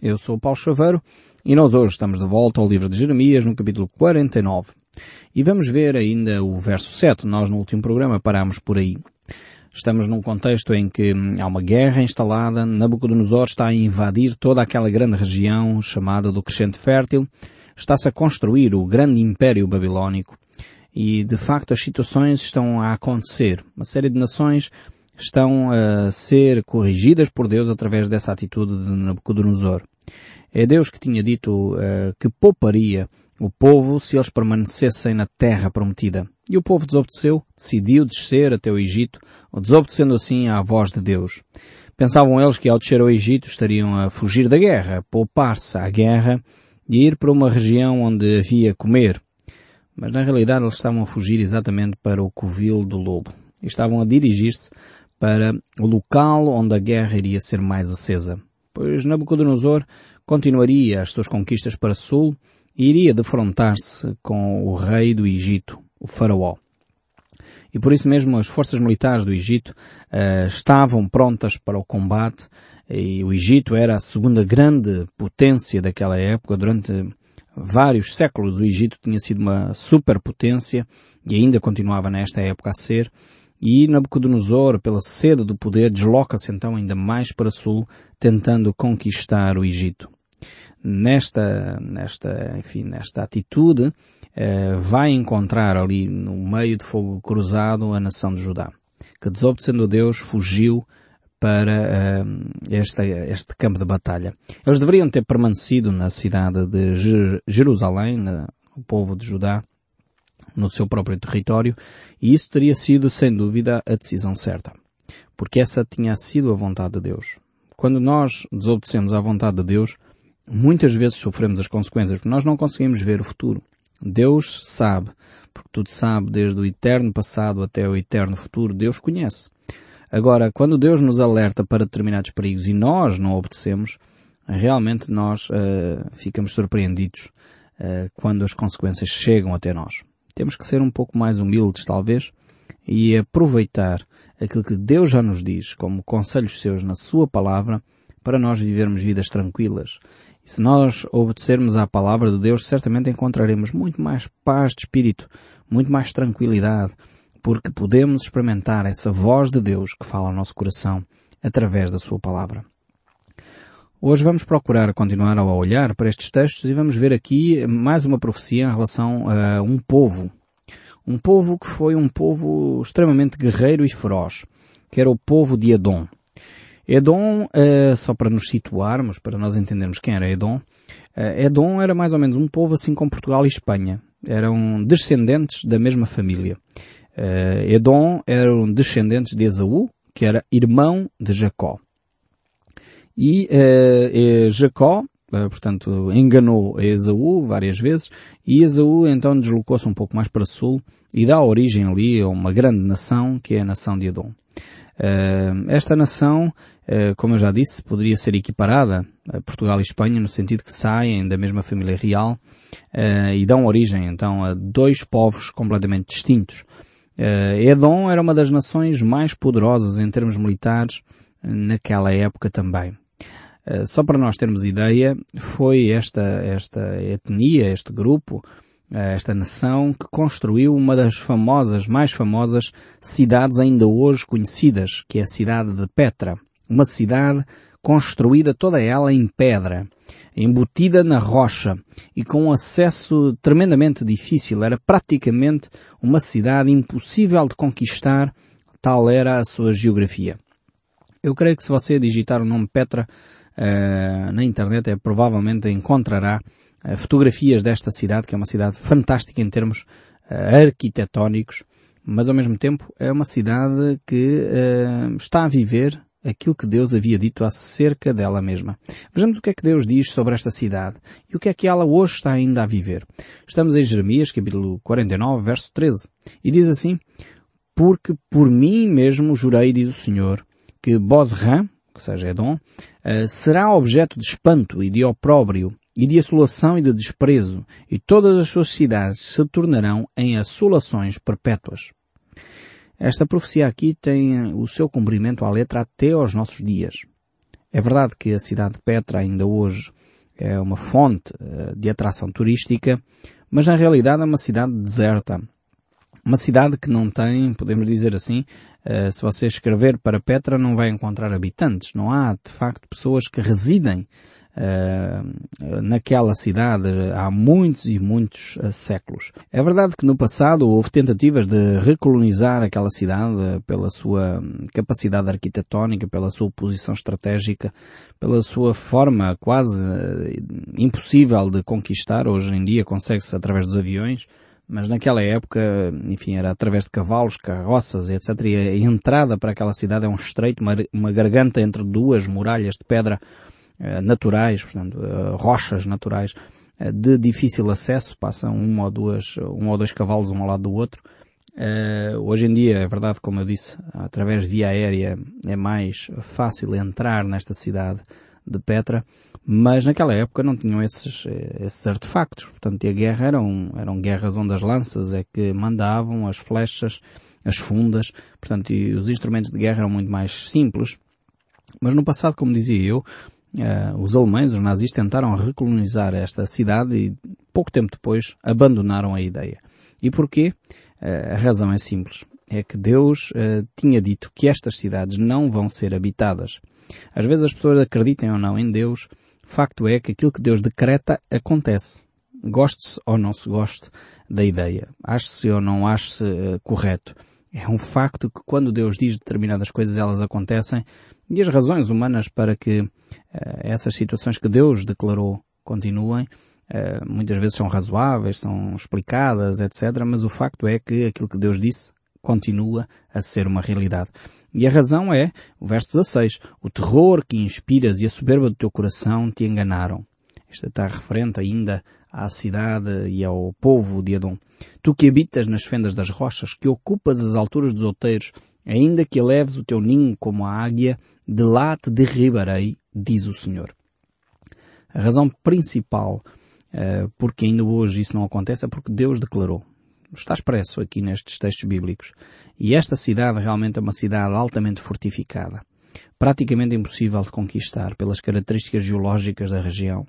Eu sou Paulo Chaveiro e nós hoje estamos de volta ao livro de Jeremias no capítulo 49. E vamos ver ainda o verso 7. Nós no último programa parámos por aí. Estamos num contexto em que há uma guerra instalada, Nabucodonosor está a invadir toda aquela grande região chamada do Crescente Fértil, está-se a construir o grande império babilónico e de facto as situações estão a acontecer. Uma série de nações estão a ser corrigidas por Deus através dessa atitude de Nabucodonosor. É Deus que tinha dito uh, que pouparia o povo se eles permanecessem na terra prometida. E o povo desobedeceu, decidiu descer até o Egito, desobedecendo assim à voz de Deus. Pensavam eles que ao descer ao Egito estariam a fugir da guerra, poupar-se à guerra e ir para uma região onde havia comer. Mas na realidade eles estavam a fugir exatamente para o covil do lobo. E estavam a dirigir-se para o local onde a guerra iria ser mais acesa. Pois Nabucodonosor continuaria as suas conquistas para sul e iria defrontar-se com o rei do Egito, o faraó. E por isso mesmo as forças militares do Egito uh, estavam prontas para o combate e o Egito era a segunda grande potência daquela época. Durante vários séculos o Egito tinha sido uma superpotência e ainda continuava nesta época a ser. E Nabucodonosor, pela sede do poder, desloca-se então ainda mais para sul, tentando conquistar o Egito. Nesta, nesta, enfim, nesta atitude, eh, vai encontrar ali no meio de fogo cruzado a nação de Judá, que desobedecendo a Deus fugiu para eh, este, este campo de batalha. Eles deveriam ter permanecido na cidade de Jerusalém, o povo de Judá, no seu próprio território, e isso teria sido, sem dúvida, a decisão certa. Porque essa tinha sido a vontade de Deus. Quando nós desobedecemos à vontade de Deus, muitas vezes sofremos as consequências, porque nós não conseguimos ver o futuro. Deus sabe, porque tudo sabe, desde o eterno passado até o eterno futuro, Deus conhece. Agora, quando Deus nos alerta para determinados perigos e nós não obedecemos, realmente nós uh, ficamos surpreendidos uh, quando as consequências chegam até nós. Temos que ser um pouco mais humildes, talvez, e aproveitar aquilo que Deus já nos diz como conselhos seus na sua palavra para nós vivermos vidas tranquilas. E se nós obedecermos à palavra de Deus, certamente encontraremos muito mais paz de espírito, muito mais tranquilidade, porque podemos experimentar essa voz de Deus que fala ao nosso coração através da sua palavra. Hoje vamos procurar continuar a olhar para estes textos e vamos ver aqui mais uma profecia em relação a um povo. Um povo que foi um povo extremamente guerreiro e feroz, que era o povo de Edom. Edom, eh, só para nos situarmos, para nós entendermos quem era Edom, eh, Edom era mais ou menos um povo assim como Portugal e Espanha. Eram descendentes da mesma família. Eh, Edom eram descendentes de Esaú, que era irmão de Jacó. E Jacó, portanto, enganou Esaú várias vezes e Esaú então deslocou-se um pouco mais para sul e dá origem ali a uma grande nação que é a nação de Edom. Uh, esta nação, como eu já disse, poderia ser equiparada a Portugal e Espanha no sentido que saem da mesma família real e dão origem então a dois povos completamente distintos. Edom era uma das nações mais poderosas em termos militares naquela época também. Eh, só para nós termos ideia, foi esta, esta etnia, este grupo, eh, esta nação que construiu uma das famosas, mais famosas cidades ainda hoje conhecidas, que é a cidade de Petra. Uma cidade construída toda ela em pedra, embutida na rocha e com um acesso tremendamente difícil. Era praticamente uma cidade impossível de conquistar, tal era a sua geografia. Eu creio que se você digitar o nome Petra uh, na internet, é, provavelmente encontrará fotografias desta cidade, que é uma cidade fantástica em termos uh, arquitetónicos, mas ao mesmo tempo é uma cidade que está a viver aquilo que Deus havia dito acerca dela mesma. Vejamos o que é que Deus diz sobre esta cidade e o que é que ela hoje está ainda a viver. Estamos em Jeremias, capítulo 49, verso 13, e diz assim, Porque por mim mesmo jurei, diz o Senhor, que Bozrã, que seja Edom, eh, será objeto de espanto e de opróbrio e de assolação e de desprezo, e todas as suas cidades se tornarão em assolações perpétuas. Esta profecia aqui tem o seu cumprimento à letra até aos nossos dias. É verdade que a cidade de Petra ainda hoje é uma fonte eh, de atração turística, mas na realidade é uma cidade deserta. Uma cidade que não tem, podemos dizer assim, eh, se você escrever para Petra não vai encontrar habitantes. Não há, de facto, pessoas que residem uh, naquela cidade há muitos e muitos uh, séculos. É verdade que no passado houve tentativas de recolonizar aquela cidade pela sua capacidade arquitetónica, pela sua posição estratégica, pela sua forma quase uh, impossível de conquistar. Hoje em dia consegue-se através dos aviões, mas naquela época, enfim, era através de cavalos, carroças, etc. E a entrada para aquela cidade é um estreito, uma, garganta entre duas muralhas de pedra eh, naturais, portanto, eh, rochas naturais eh, de difícil acesso, passam um ou duas, um ou dois cavalos um ao lado do outro. hoje em dia, é verdade, como eu disse, através de via aérea é mais fácil entrar nesta cidade de Petra, mas naquela época não tinham esses, esses artefactos. Portanto, a guerra eram, eram guerras onde as lanças é que mandavam, as flechas, as fundas, portanto, e os instrumentos de guerra eram muito mais simples. Mas no passado, como dizia eu, Uh, os alemães, os nazis, tentaram recolonizar esta cidade e pouco tempo depois abandonaram a ideia. E porquê? Uh, a razão é simples. É que Deus uh, tinha dito que estas cidades não vão ser habitadas. Às vezes as pessoas acreditem ou não em Deus, facto é que aquilo que Deus decreta acontece. Goste-se ou não se goste da ideia. Ache-se ou não ache-se correto. É um facto que quando Deus diz determinadas coisas elas acontecem e as razões humanas para que uh, essas situações que Deus declarou continuem, uh, muitas vezes são razoáveis, são explicadas, etc. Mas o facto é que aquilo que Deus disse continua a ser uma realidade. E a razão é, o verso 16, o terror que inspiras e a soberba do teu coração te enganaram. Isto está referente ainda à cidade e ao povo de Adão. Tu que habitas nas fendas das rochas, que ocupas as alturas dos outeiros, Ainda que eleves o teu ninho como a águia, de lá te derribarei, diz o Senhor. A razão principal uh, porque ainda hoje isso não acontece é porque Deus declarou. Está expresso aqui nestes textos bíblicos. E esta cidade realmente é uma cidade altamente fortificada. Praticamente impossível de conquistar pelas características geológicas da região.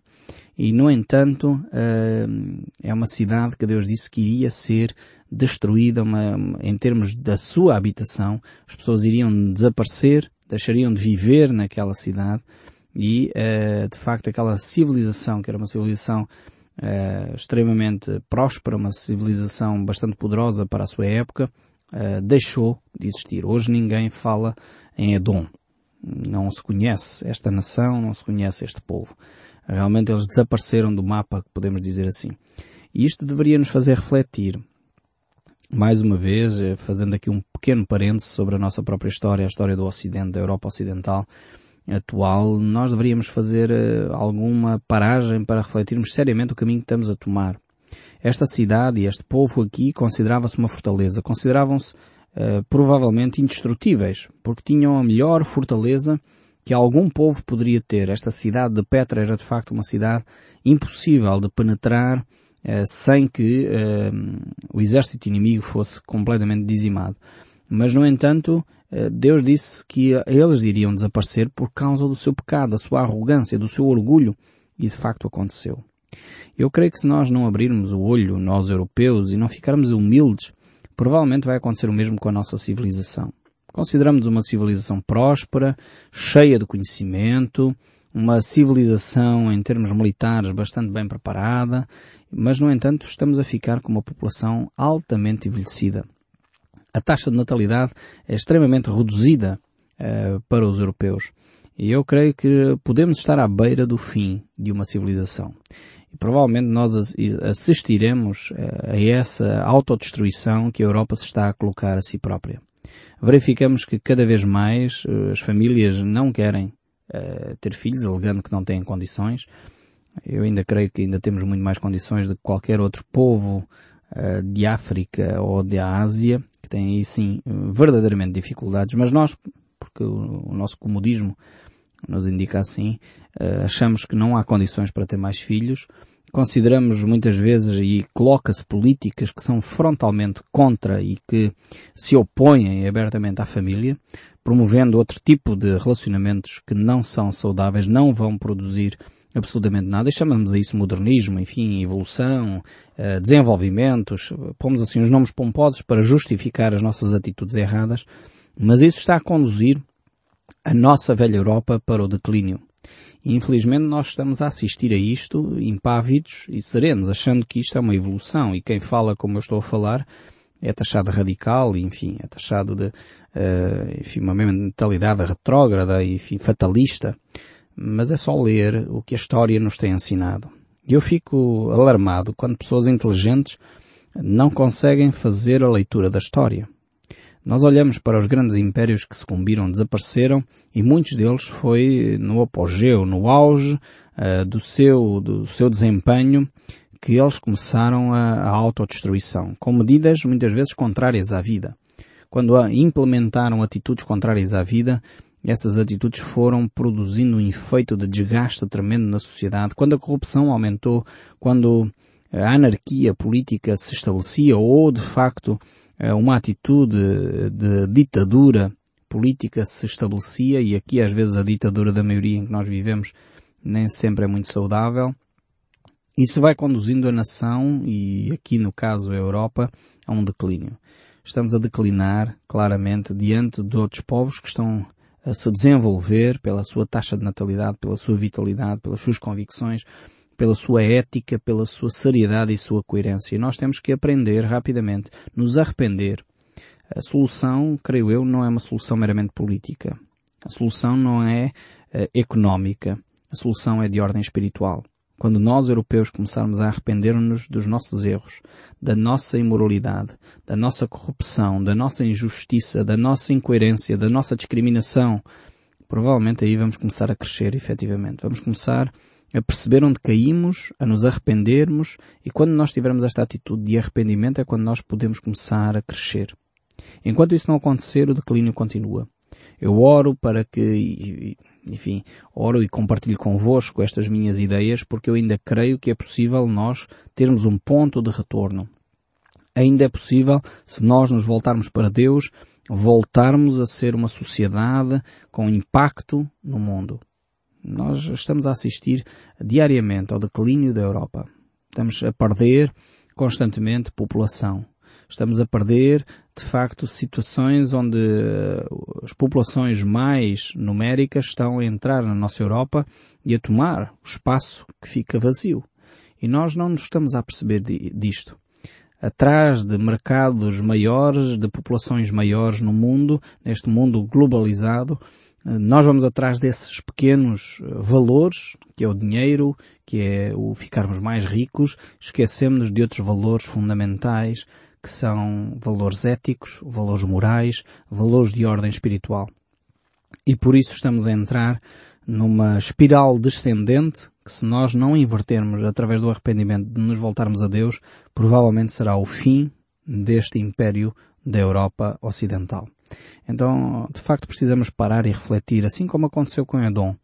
E, no entanto, uh, é uma cidade que Deus disse que iria ser destruída uma, em termos da sua habitação, as pessoas iriam desaparecer, deixariam de viver naquela cidade e, uh, de facto, aquela civilização, que era uma civilização uh, extremamente próspera, uma civilização bastante poderosa para a sua época, uh, deixou de existir. Hoje ninguém fala em Edom. Não se conhece esta nação, não se conhece este povo. Realmente eles desapareceram do mapa, podemos dizer assim. E isto deveria nos fazer refletir mais uma vez, eh, fazendo aqui um pequeno parênteses sobre a nossa própria história, a história do Ocidente, da Europa Ocidental atual, nós deveríamos fazer eh, alguma paragem para refletirmos seriamente o caminho que estamos a tomar. Esta cidade e este povo aqui considerava-se uma fortaleza, consideravam-se uh, provavelmente indestrutíveis, porque tinham a melhor fortaleza que algum povo poderia ter. Esta cidade de Petra era de facto uma cidade impossível de penetrar eh, sem que uh, o exército inimigo fosse completamente dizimado. Mas, no entanto, uh, Deus disse que eles iriam desaparecer por causa do seu pecado, da sua arrogância, do seu orgulho, e de facto aconteceu. Eu creio que se nós não abrirmos o olho, nós europeus, e não ficarmos humildes, provavelmente vai acontecer o mesmo com a nossa civilização. Consideramos uma civilização próspera, cheia de conhecimento, uma civilização em termos militares bastante bem preparada, mas no entanto estamos a ficar com uma população altamente envelhecida. A taxa de natalidade é extremamente reduzida uh, para os europeus. E eu creio que podemos estar à beira do fim de uma civilização. E provavelmente nós assistiremos uh, a essa autodestruição que a Europa se está a colocar a si própria. Verificamos que cada vez mais uh, as famílias não querem ter filhos, alegando que não têm condições, eu ainda creio que ainda temos muito mais condições do que qualquer outro povo uh, de África ou de Ásia, que tem aí sim verdadeiramente dificuldades, mas nós, porque o, o nosso comodismo nos indica assim, uh, achamos que não há condições para ter mais filhos, consideramos muitas vezes e coloca-se políticas que são frontalmente contra e que se opõem abertamente à família, promovendo outro tipo de relacionamentos que não são saudáveis, não vão produzir absolutamente nada e chamamos a isso modernismo, enfim, evolução, uh, desenvolvimentos, pomos assim os nomes pomposos para justificar as nossas atitudes erradas, mas isso está a conduzir a nossa velha Europa para o declínio. Infelizmente nós estamos a assistir a isto impávidos e serenos, achando que isto é uma evolução e quem fala como eu estou a falar é taxado radical, enfim, é taxado de, uh, enfim, uma mentalidade retrógrada, enfim, fatalista. Mas é só ler o que a história nos tem ensinado. E eu fico alarmado quando pessoas inteligentes não conseguem fazer a leitura da história. Nós olhamos para os grandes impérios que sucumbiram, desapareceram, e muitos deles foi no apogeu, no auge uh, do, seu, do seu desempenho, que eles começaram a, a autodestruição, com medidas muitas vezes contrárias à vida. Quando implementaram atitudes contrárias à vida, essas atitudes foram produzindo um efeito de desgaste tremendo na sociedade. Quando a corrupção aumentou, quando a anarquia política se estabelecia ou, de facto, eh, uma atitude de ditadura política se estabelecia e aqui às vezes a ditadura da maioria em que nós vivemos nem sempre é muito saudável. Isso vai conduzindo a nação e aqui no caso a Europa a um declínio. Estamos a declinar claramente diante de outros povos que estão a se desenvolver pela sua taxa de natalidade, pela sua vitalidade, pelas suas convicções, pela sua ética, pela sua seriedade e sua coerência. E nós temos que aprender rapidamente, nos arrepender. A solução, creio eu, não é uma solução meramente política. A solução não é uh, económica. A solução é de ordem espiritual. Quando nós, europeus, começarmos a arrepender-nos dos nossos erros, da nossa imoralidade, da nossa corrupção, da nossa injustiça, da nossa incoerência, da nossa discriminação, provavelmente aí vamos começar a crescer efetivamente. Vamos começar a perceber onde caímos, a nos arrependermos e quando nós tivermos esta atitude de arrependimento é quando nós podemos começar a crescer. Enquanto isso não acontecer, o declínio continua. Eu oro para que, enfim, oro e compartilho convosco estas minhas ideias porque eu ainda creio que é possível nós termos um ponto de retorno. Ainda é possível, se nós nos voltarmos para Deus, voltarmos a ser uma sociedade com impacto no mundo. Nós estamos a assistir diariamente ao declínio da Europa. Estamos a perder constantemente população. Estamos a perder, de facto, situações onde eh, as populações mais numéricas estão a entrar na nossa Europa e a tomar o espaço que fica vazio. E nós não nos estamos a perceber disto. Atrás de mercados maiores, de populações maiores no mundo, neste mundo globalizado, nós vamos atrás desses pequenos eh, valores, que é o dinheiro, que é o ficarmos mais ricos, esquecemos de outros valores fundamentais, que são valores éticos, valores morais, valores de ordem espiritual. E por isso estamos a entrar numa espiral descendente que se nós não invertermos através do arrependimento de nos voltarmos a Deus, provavelmente será o fim deste império da Europa Ocidental. Então, de facto, precisamos parar e refletir, assim como aconteceu com Edom.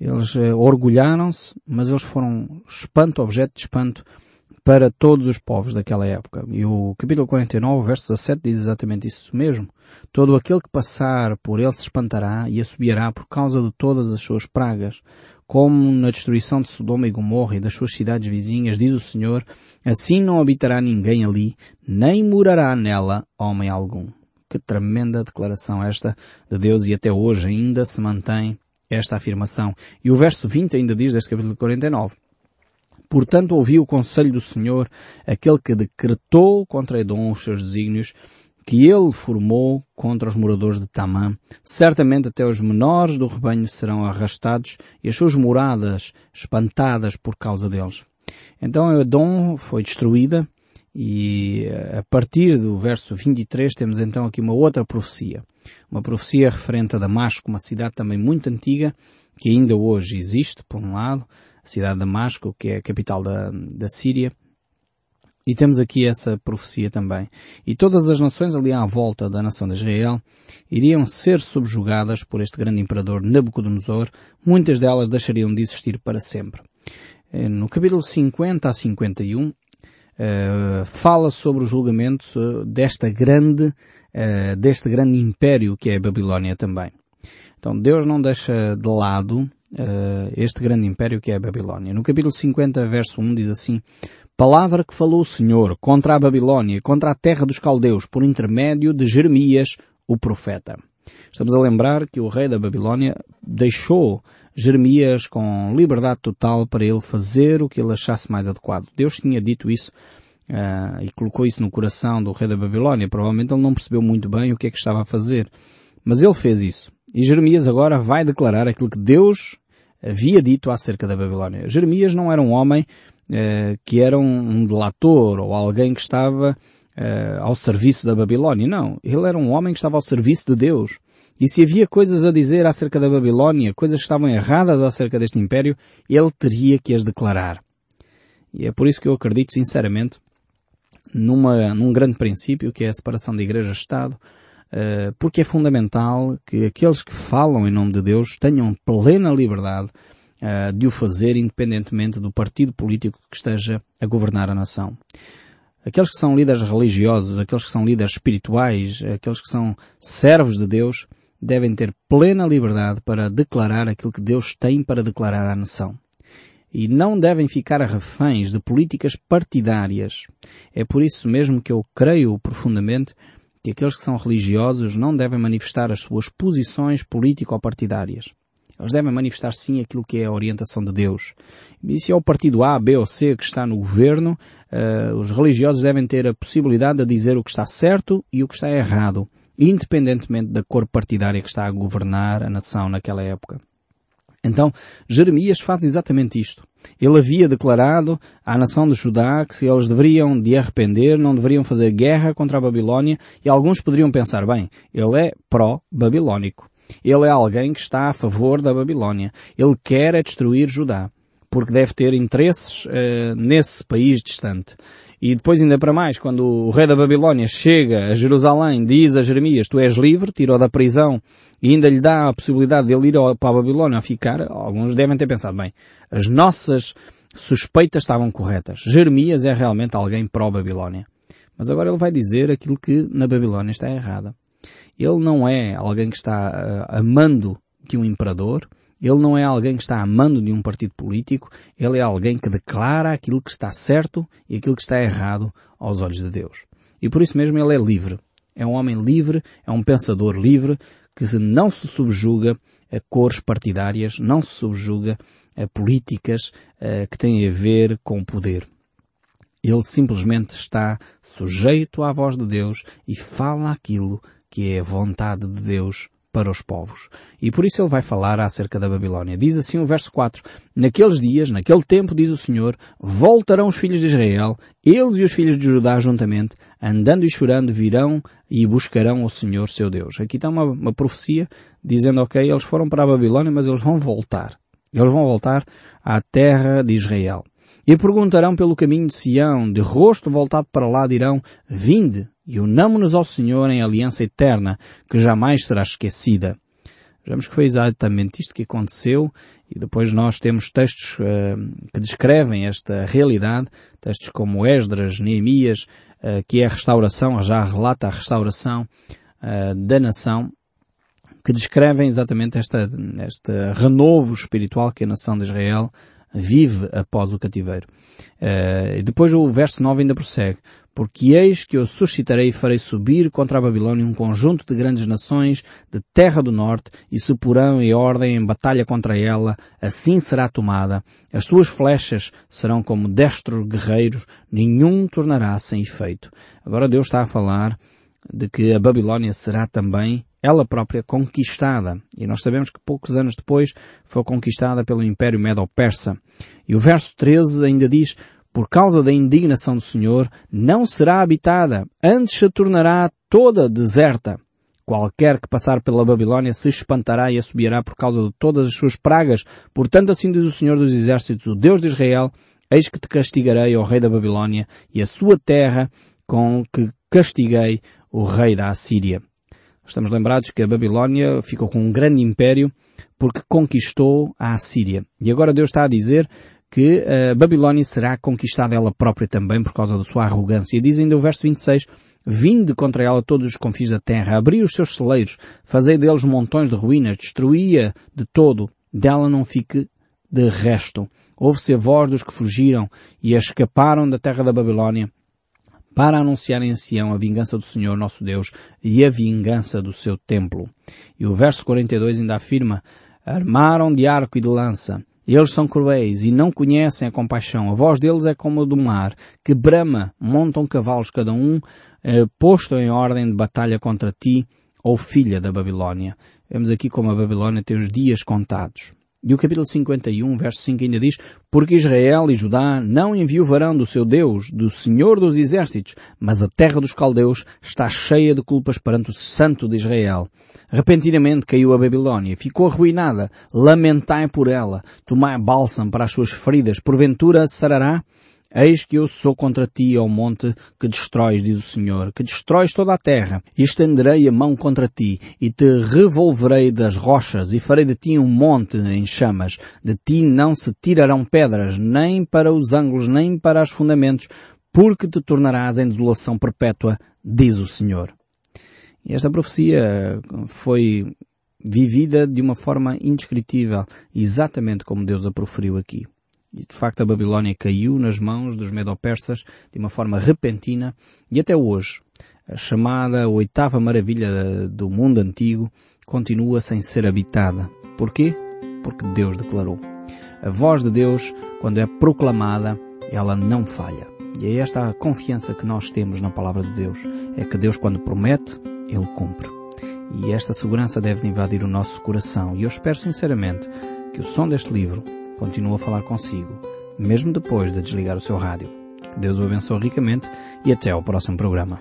Eles eh, orgulharam-se, mas eles foram espanto, objeto de espanto para todos os povos daquela época. E o capítulo 49, verso 17 diz exatamente isso mesmo. Todo aquele que passar por ele se espantará e assobiará por causa de todas as suas pragas. Como na destruição de Sodoma e Gomorra e das suas cidades vizinhas, diz o Senhor, assim não habitará ninguém ali, nem morará nela homem algum. Que tremenda declaração esta de Deus e até hoje ainda se mantém esta afirmação. E o verso 20 ainda diz deste capítulo 49. Portanto ouvi o conselho do Senhor, aquele que decretou contra Edom os seus desígnios, que ele formou contra os moradores de Tamã. Certamente até os menores do rebanho serão arrastados e as suas moradas espantadas por causa deles. Então Edom foi destruída e a partir do verso 23 temos então aqui uma outra profecia. Uma profecia referente a Damasco, uma cidade também muito antiga, que ainda hoje existe, por um lado, a cidade de Damasco, que é a capital da, da Síria. E temos aqui essa profecia também. E todas as nações ali à volta da nação de Israel iriam ser subjugadas por este grande imperador Nabucodonosor. Muitas delas deixariam de existir para sempre. Eh, no capítulo 50 a 51, uh, fala sobre o julgamento desta grande, uh, deste grande império que é a Babilónia também. Então Deus não deixa de lado uh, este grande império que é a Babilónia. No capítulo 50, verso 1 diz assim, Palavra que falou o Senhor contra a Babilónia, contra a terra dos caldeus, por intermédio de Jeremias, o profeta. Estamos a lembrar que o rei da Babilónia deixou Jeremias com liberdade total para ele fazer o que ele achasse mais adequado. Deus tinha dito isso uh, e colocou isso no coração do rei da Babilónia. Provavelmente ele não percebeu muito bem o que é que estava a fazer. Mas ele fez isso. E Jeremias agora vai declarar aquilo que Deus havia dito acerca da Babilónia. Jeremias não era um homem uh, que era um, delator ou alguém que estava uh, ao serviço da Babilónia. Não. Ele era um homem que estava ao serviço de Deus. E se havia coisas a dizer acerca da Babilónia, coisas que estavam erradas acerca deste império, ele teria que as declarar. E é por isso que eu acredito sinceramente numa, num grande princípio que é a separação da Igreja-Estado, uh, porque é fundamental que aqueles que falam em nome de Deus tenham plena liberdade uh, de o fazer independentemente do partido político que esteja a governar a nação. Aqueles que são líderes religiosos, aqueles que são líderes espirituais, aqueles que são servos de Deus, devem ter plena liberdade para declarar aquilo que Deus tem para declarar à nação. E não devem ficar reféns de políticas partidárias. É por isso mesmo que eu creio profundamente que aqueles que são religiosos não devem manifestar as suas posições político-partidárias. Eles devem manifestar sim aquilo que é a orientação de Deus. E se é o partido A, B ou C que está no governo, uh, os religiosos devem ter a possibilidade de dizer o que está certo e o que está errado independentemente da cor partidária que está a governar a nação naquela época. Então, Jeremias faz exatamente isto. Ele havia declarado à nação de Judá que se eles deveriam de arrepender, não deveriam fazer guerra contra a Babilónia, e alguns poderiam pensar, bem, ele é pró-babilónico. Ele é alguém que está a favor da Babilónia. Ele quer é destruir Judá, porque deve ter interesses uh, nesse país distante. E depois ainda para mais, quando o rei da Babilónia chega a Jerusalém, diz a Jeremias, tu és livre, tirou da prisão e ainda lhe dá a possibilidade de ele ir para a Babilónia a ficar, alguns devem ter pensado, bem, as nossas suspeitas estavam corretas. Jeremias é realmente alguém pró-Babilónia. Mas agora ele vai dizer aquilo que na Babilónia está errado. Ele não é alguém que está uh, amando de um imperador, ele não é alguém que está a mando de um partido político, ele é alguém que declara aquilo que está certo e aquilo que está errado aos olhos de Deus. E por isso mesmo ele é livre. É um homem livre, é um pensador livre, que não se subjuga a cores partidárias, não se subjuga a políticas uh, que têm a ver com o poder. Ele simplesmente está sujeito à voz de Deus e fala aquilo que é a vontade de Deus para os povos. E por isso ele vai falar acerca da Babilónia. Diz assim o verso 4, Naqueles dias, naquele tempo, diz o Senhor, voltarão os filhos de Israel, eles e os filhos de Judá juntamente, andando e chorando, virão e buscarão o Senhor seu Deus. Aqui está uma, uma profecia dizendo, ok, eles foram para a Babilónia, mas eles vão voltar. Eles vão voltar à terra de Israel. E perguntarão pelo caminho de Sião, de rosto voltado para lá dirão, vinde, e unamo-nos ao Senhor em aliança eterna, que jamais será esquecida. Vejamos que foi exatamente isto que aconteceu e depois nós temos textos uh, que descrevem esta realidade, textos como Esdras, Neemias, uh, que é a restauração, já relata a restauração uh, da nação, que descrevem exatamente esta, este renovo espiritual que a nação de Israel vive após o cativeiro. Uh, depois o verso 9 ainda prossegue. Porque eis que eu suscitarei e farei subir contra a Babilônia um conjunto de grandes nações de terra do norte e se porão em ordem em batalha contra ela, assim será tomada. As suas flechas serão como destros guerreiros, nenhum tornará sem efeito. Agora Deus está a falar de que a Babilônia será também ela própria conquistada. E nós sabemos que poucos anos depois foi conquistada pelo Império Medo-Persa. E o verso 13 ainda diz, por causa da indignação do Senhor, não será habitada, antes se tornará toda deserta. Qualquer que passar pela Babilônia se espantará e assobiará por causa de todas as suas pragas. Portanto, assim diz o Senhor dos Exércitos, o Deus de Israel, eis que te castigarei, ó rei da Babilônia, e a sua terra com que castiguei o rei da Assíria. Estamos lembrados que a Babilônia ficou com um grande império porque conquistou a Assíria. E agora Deus está a dizer que a Babilónia será conquistada ela própria também por causa da sua arrogância. Diz ainda o verso 26, Vinde contra ela todos os confins da terra, abri os seus celeiros, fazei deles montões de ruínas, destruía de todo, dela não fique de resto. Ouve-se a voz dos que fugiram e escaparam da terra da Babilónia para anunciar em Sião a vingança do Senhor nosso Deus e a vingança do seu templo. E o verso 42 ainda afirma, armaram de arco e de lança. Eles são cruéis e não conhecem a compaixão. A voz deles é como a do mar, que brama, montam cavalos cada um, eh, posto em ordem de batalha contra ti, ou filha da Babilónia. Vemos aqui como a Babilónia tem os dias contados. E o capítulo 51, verso 5 ainda diz, Porque Israel e Judá não enviuvarão do seu Deus, do Senhor dos Exércitos, mas a terra dos caldeus está cheia de culpas perante o Santo de Israel. Repentinamente caiu a Babilónia, ficou arruinada, lamentai por ela, tomai bálsamo para as suas feridas, porventura sarará? Eis que eu sou contra ti, ó monte, que destróis, diz o Senhor, que destróis toda a terra, e estenderei a mão contra ti, e te revolverei das rochas, e farei de ti um monte em chamas. De ti não se tirarão pedras, nem para os ângulos, nem para os fundamentos, porque te tornarás em desolação perpétua, diz o Senhor. E esta profecia foi vivida de uma forma indescritível, exatamente como Deus a proferiu aqui. E de facto a Babilónia caiu nas mãos dos medo-persas de uma forma repentina e até hoje a chamada oitava maravilha do mundo antigo continua sem ser habitada. Porquê? Porque Deus declarou. A voz de Deus, quando é proclamada, ela não falha. E é esta a confiança que nós temos na palavra de Deus. É que Deus, quando promete, Ele cumpre. E esta segurança deve invadir o nosso coração. E eu espero sinceramente que o som deste livro continue a falar consigo, mesmo depois de desligar o seu rádio. Deus o abençoe ricamente e até ao próximo programa.